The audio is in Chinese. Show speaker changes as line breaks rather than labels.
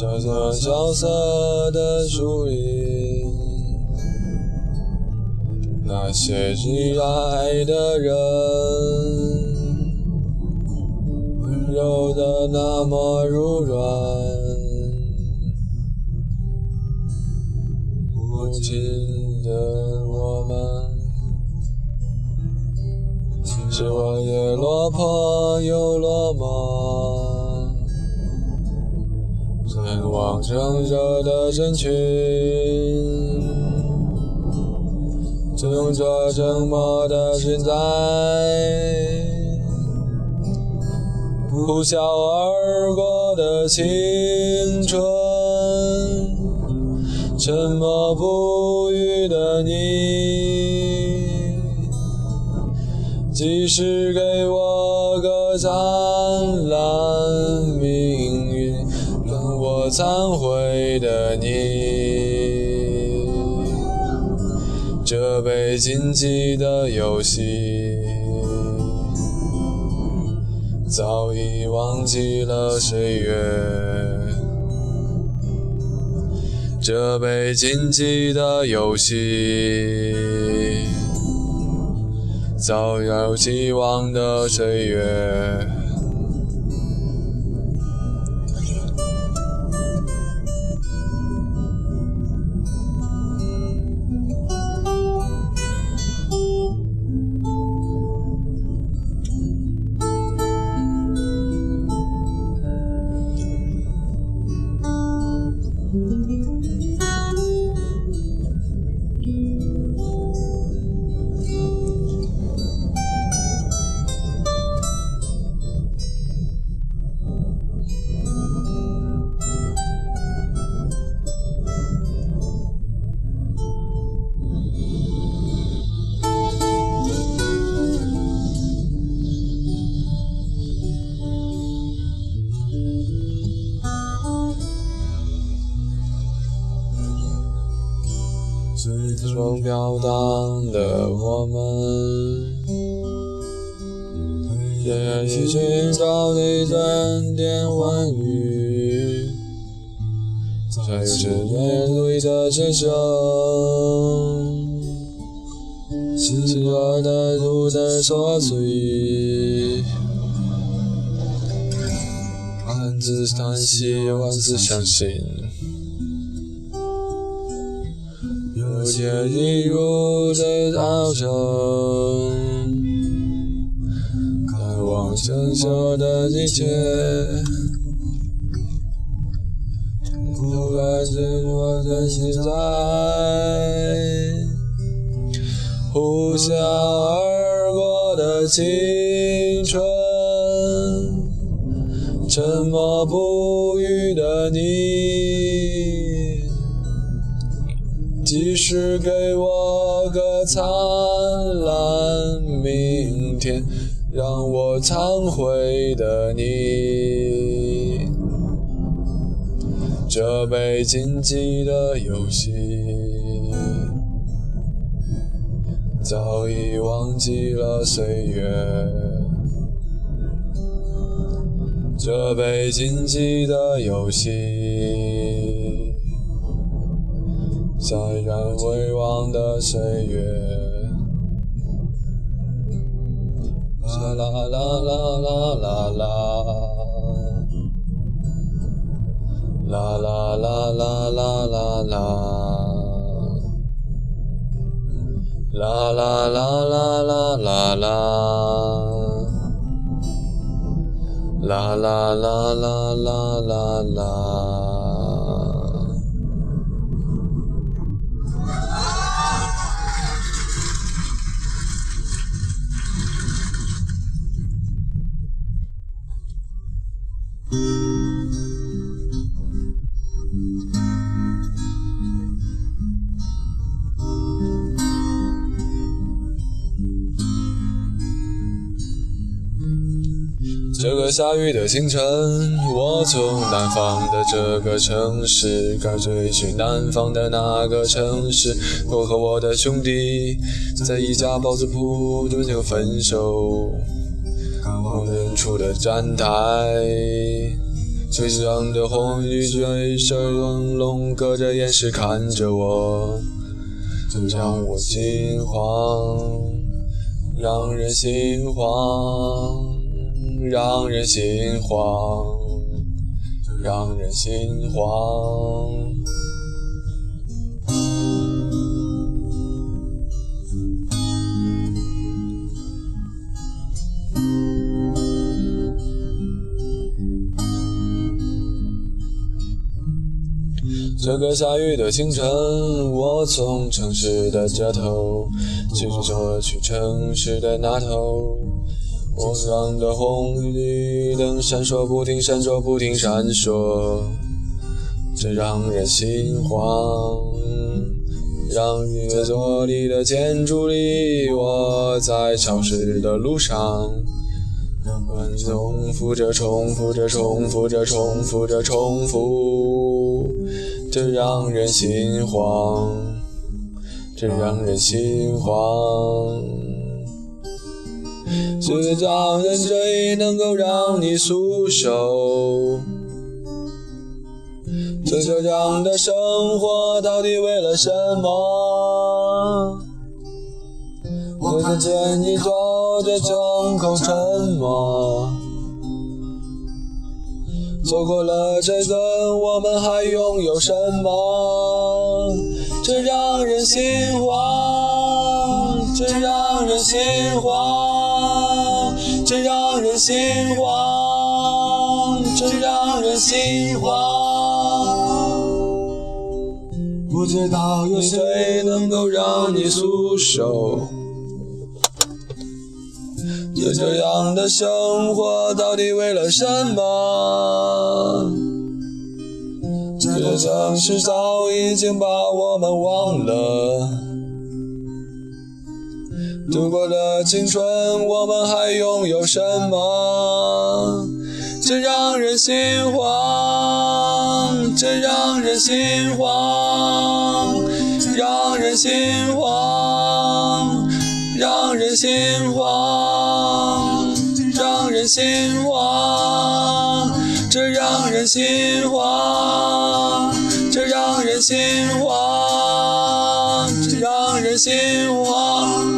萧瑟萧瑟的树林，那些挚爱的人，温柔的那么柔软，无尽的我们。是我也落魄又落寞，望炙热的人群，只用这沉默的现在，呼啸而过的青春，沉默不语的你。即使给我个灿烂，忏悔的你，这被禁忌的游戏，早已忘记了岁月，这被禁忌的游戏。早有希望的岁月。最终飘荡的我们，也去寻找你点点欢愉，才有时间努力的人生，喜欢的路的琐碎，万字叹息，万字相信。有些一如的早晨，渴望成熟的一切，不管是我的现在，呼啸而过的青春，沉默不语的你。是给我个灿烂明天，让我忏悔的你，这被禁忌的游戏，早已忘记了岁月，这被禁忌的游戏。在然回望的岁月，啦啦啦啦啦啦啦，啦啦啦啦啦啦啦，啦啦啦啦啦啦啦，啦啦啦啦啦啦啦。这个下雨的清晨，我从南方的这个城市赶追去南方的那个城市。我和我的兄弟在一家包子铺中就分手。望远处的站台，嘴上的红雨水声朦胧，隔着岩石看着我，让我心慌，让人心慌。让人心慌，让人心慌。这个下雨的清晨，我从城市的这头骑着车去城市的那头。我上的红绿灯闪烁不停，闪烁不停，闪烁，这让人心慌。让音乐做你的建筑里，我在潮湿的路上，重复着，重复着，重复着，重复着，重复，这让人心慌，这让人心慌。是找人追，能够让你束手。这这样的生活到底为了什么？我看见你坐着，张口沉默。错过了这个，我们还拥有什么？这让人心慌，这让人心慌，这让人心慌，这让人心慌。不知道有谁能够让你束手？这这样的生活到底为了什么？城市早已经把我们忘了，度过的青春，我们还拥有什么？这让人心慌，这让人心慌，让人心慌，让人心慌，让人心慌，这让人心慌。心慌，让人心慌。